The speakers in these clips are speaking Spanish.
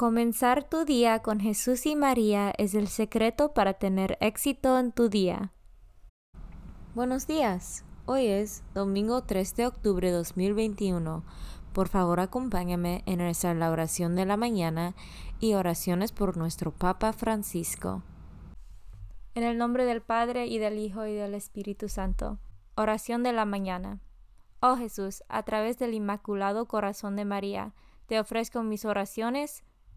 Comenzar tu día con Jesús y María es el secreto para tener éxito en tu día. Buenos días. Hoy es domingo 3 de octubre de 2021. Por favor, acompáñame en nuestra oración de la mañana y oraciones por nuestro Papa Francisco. En el nombre del Padre y del Hijo y del Espíritu Santo. Oración de la mañana. Oh Jesús, a través del Inmaculado Corazón de María, te ofrezco mis oraciones,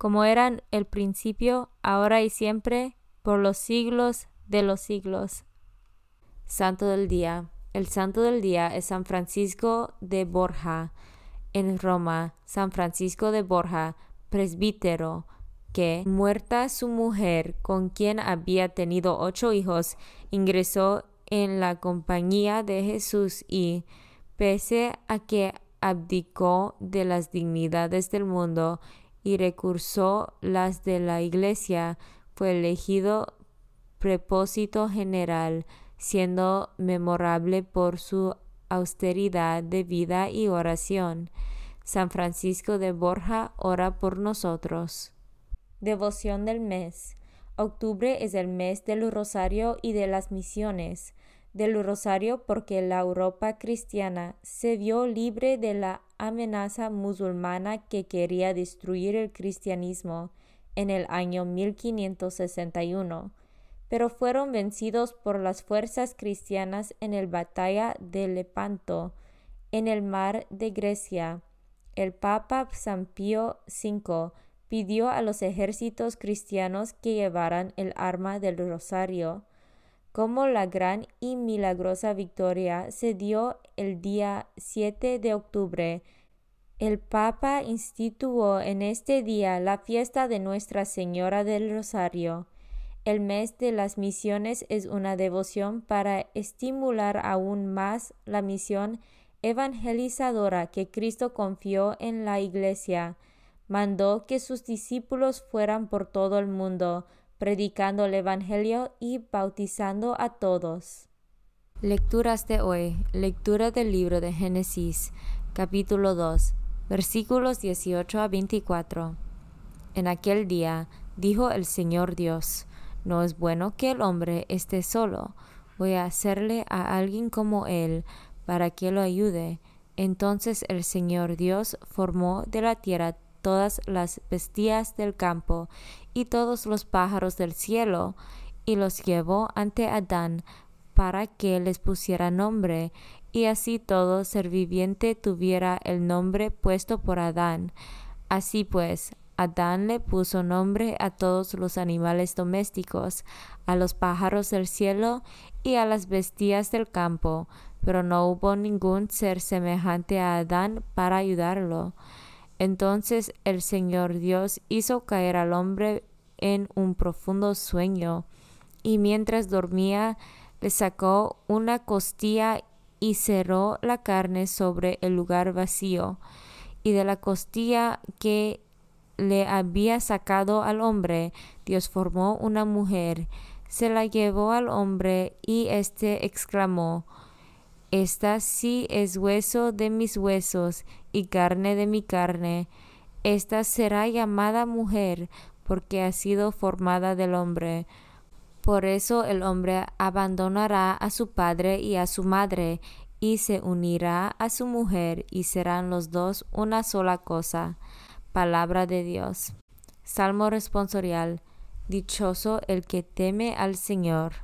como eran el principio, ahora y siempre, por los siglos de los siglos. Santo del Día. El Santo del Día es San Francisco de Borja, en Roma, San Francisco de Borja, presbítero, que, muerta su mujer, con quien había tenido ocho hijos, ingresó en la compañía de Jesús y, pese a que abdicó de las dignidades del mundo y recursó las de la Iglesia, fue elegido propósito general, siendo memorable por su austeridad de vida y oración. San Francisco de Borja ora por nosotros. Devoción del mes. Octubre es el mes del rosario y de las misiones del Rosario porque la Europa cristiana se vio libre de la amenaza musulmana que quería destruir el cristianismo en el año 1561, pero fueron vencidos por las fuerzas cristianas en la batalla de Lepanto, en el mar de Grecia. El Papa San Pío V pidió a los ejércitos cristianos que llevaran el arma del rosario como la gran y milagrosa victoria se dio el día 7 de octubre. El Papa instituyó en este día la fiesta de Nuestra Señora del Rosario. El mes de las misiones es una devoción para estimular aún más la misión evangelizadora que Cristo confió en la Iglesia. Mandó que sus discípulos fueran por todo el mundo, predicando el Evangelio y bautizando a todos. Lecturas de hoy. Lectura del libro de Génesis, capítulo 2, versículos 18 a 24. En aquel día dijo el Señor Dios, no es bueno que el hombre esté solo, voy a hacerle a alguien como él, para que lo ayude. Entonces el Señor Dios formó de la tierra todas las bestias del campo y todos los pájaros del cielo, y los llevó ante Adán para que les pusiera nombre, y así todo ser viviente tuviera el nombre puesto por Adán. Así pues, Adán le puso nombre a todos los animales domésticos, a los pájaros del cielo y a las bestias del campo, pero no hubo ningún ser semejante a Adán para ayudarlo. Entonces el Señor Dios hizo caer al hombre en un profundo sueño, y mientras dormía le sacó una costilla y cerró la carne sobre el lugar vacío, y de la costilla que le había sacado al hombre, Dios formó una mujer, se la llevó al hombre, y éste exclamó, Esta sí es hueso de mis huesos y carne de mi carne. Esta será llamada mujer, porque ha sido formada del hombre. Por eso el hombre abandonará a su padre y a su madre, y se unirá a su mujer, y serán los dos una sola cosa. Palabra de Dios. Salmo responsorial. Dichoso el que teme al Señor.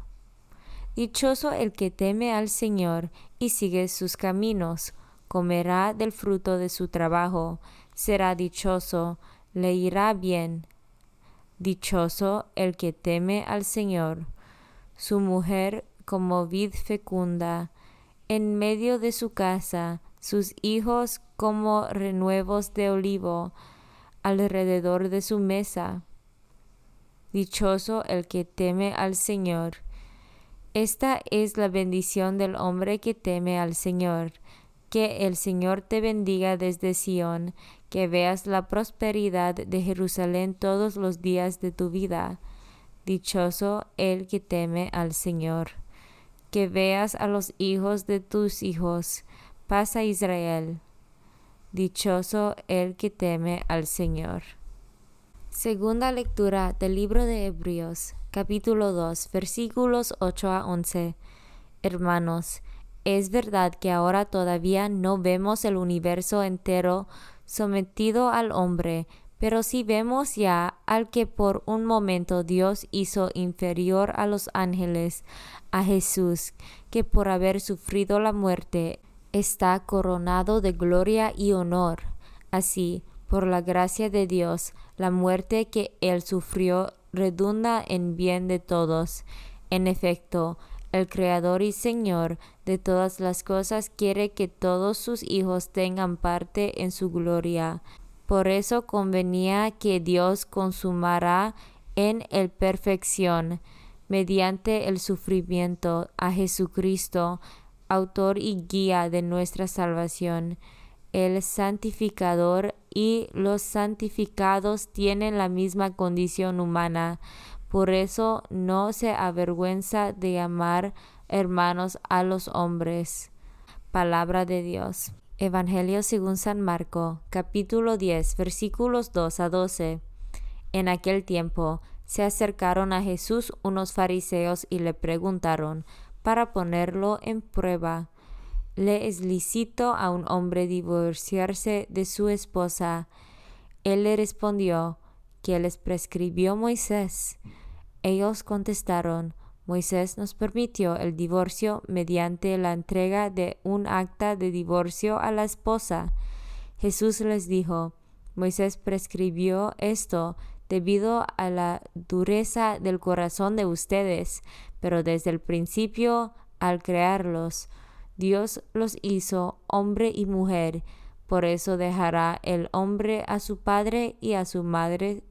Dichoso el que teme al Señor y sigue sus caminos, comerá del fruto de su trabajo, será dichoso, le irá bien. Dichoso el que teme al Señor. Su mujer como vid fecunda, en medio de su casa, sus hijos como renuevos de olivo, alrededor de su mesa. Dichoso el que teme al Señor. Esta es la bendición del hombre que teme al Señor. Que el Señor te bendiga desde Sión, que veas la prosperidad de Jerusalén todos los días de tu vida. Dichoso el que teme al Señor. Que veas a los hijos de tus hijos. Pasa Israel. Dichoso el que teme al Señor. Segunda lectura del libro de Hebreos, capítulo 2, versículos 8 a 11. Hermanos, es verdad que ahora todavía no vemos el universo entero sometido al hombre, pero si vemos ya al que por un momento Dios hizo inferior a los ángeles, a Jesús, que por haber sufrido la muerte está coronado de gloria y honor. Así, por la gracia de Dios, la muerte que él sufrió redunda en bien de todos. En efecto, el Creador y Señor de todas las cosas quiere que todos sus hijos tengan parte en su gloria. Por eso convenía que Dios consumara en el perfección, mediante el sufrimiento, a Jesucristo, autor y guía de nuestra salvación. El santificador y los santificados tienen la misma condición humana, por eso no se avergüenza de llamar hermanos a los hombres. Palabra de Dios. Evangelio según San Marco, capítulo 10, versículos 2 a 12. En aquel tiempo se acercaron a Jesús unos fariseos y le preguntaron, para ponerlo en prueba. ¿Le es lícito a un hombre divorciarse de su esposa? Él le respondió, que les prescribió Moisés. Ellos contestaron, Moisés nos permitió el divorcio mediante la entrega de un acta de divorcio a la esposa. Jesús les dijo, Moisés prescribió esto debido a la dureza del corazón de ustedes, pero desde el principio, al crearlos, Dios los hizo hombre y mujer, por eso dejará el hombre a su padre y a su madre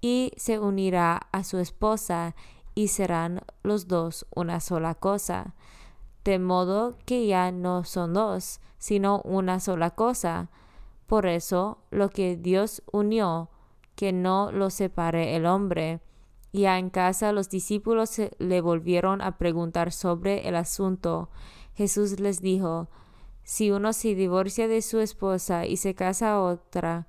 y se unirá a su esposa y serán los dos una sola cosa, de modo que ya no son dos, sino una sola cosa. Por eso lo que Dios unió, que no lo separe el hombre. Ya en casa los discípulos le volvieron a preguntar sobre el asunto. Jesús les dijo, si uno se divorcia de su esposa y se casa a otra,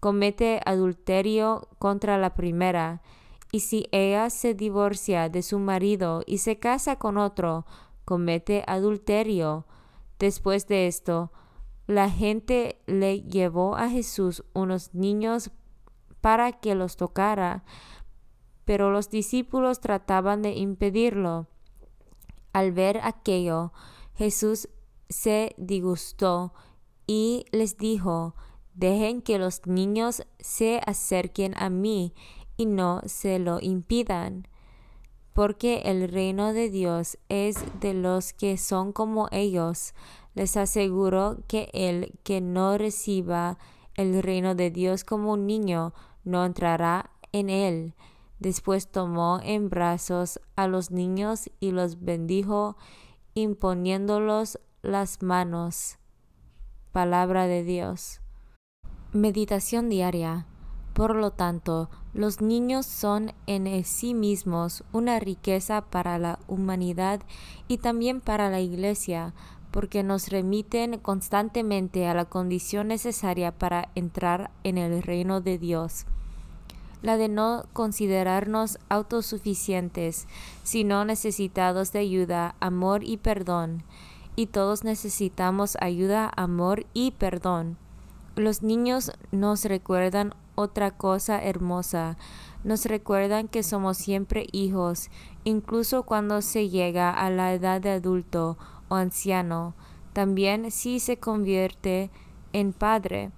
comete adulterio contra la primera, y si ella se divorcia de su marido y se casa con otro, comete adulterio. Después de esto, la gente le llevó a Jesús unos niños para que los tocara, pero los discípulos trataban de impedirlo. Al ver aquello, Jesús se disgustó y les dijo, Dejen que los niños se acerquen a mí y no se lo impidan, porque el reino de Dios es de los que son como ellos. Les aseguro que el que no reciba el reino de Dios como un niño no entrará en él. Después tomó en brazos a los niños y los bendijo, imponiéndolos las manos. Palabra de Dios. Meditación diaria. Por lo tanto, los niños son en sí mismos una riqueza para la humanidad y también para la Iglesia, porque nos remiten constantemente a la condición necesaria para entrar en el reino de Dios la de no considerarnos autosuficientes, sino necesitados de ayuda, amor y perdón. Y todos necesitamos ayuda, amor y perdón. Los niños nos recuerdan otra cosa hermosa, nos recuerdan que somos siempre hijos, incluso cuando se llega a la edad de adulto o anciano, también si se convierte en padre,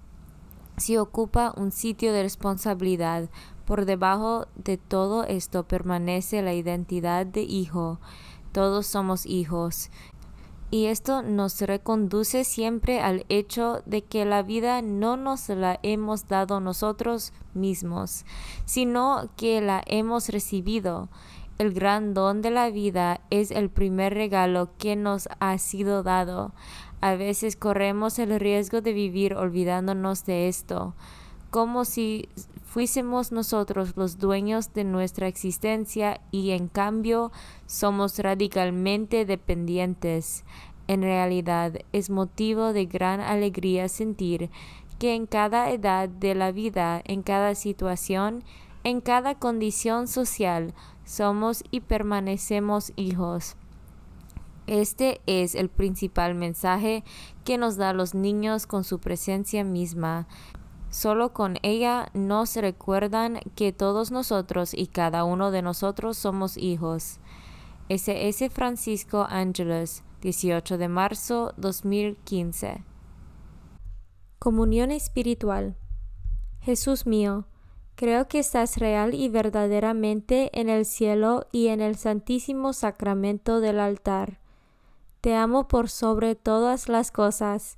si ocupa un sitio de responsabilidad, por debajo de todo esto permanece la identidad de hijo. Todos somos hijos. Y esto nos reconduce siempre al hecho de que la vida no nos la hemos dado nosotros mismos, sino que la hemos recibido. El gran don de la vida es el primer regalo que nos ha sido dado. A veces corremos el riesgo de vivir olvidándonos de esto, como si fuésemos nosotros los dueños de nuestra existencia y en cambio somos radicalmente dependientes. En realidad es motivo de gran alegría sentir que en cada edad de la vida, en cada situación, en cada condición social, somos y permanecemos hijos. Este es el principal mensaje que nos da los niños con su presencia misma. Solo con ella nos recuerdan que todos nosotros y cada uno de nosotros somos hijos. S.S. Francisco Ángeles, 18 de marzo 2015. Comunión espiritual. Jesús mío, creo que estás real y verdaderamente en el cielo y en el santísimo sacramento del altar. Te amo por sobre todas las cosas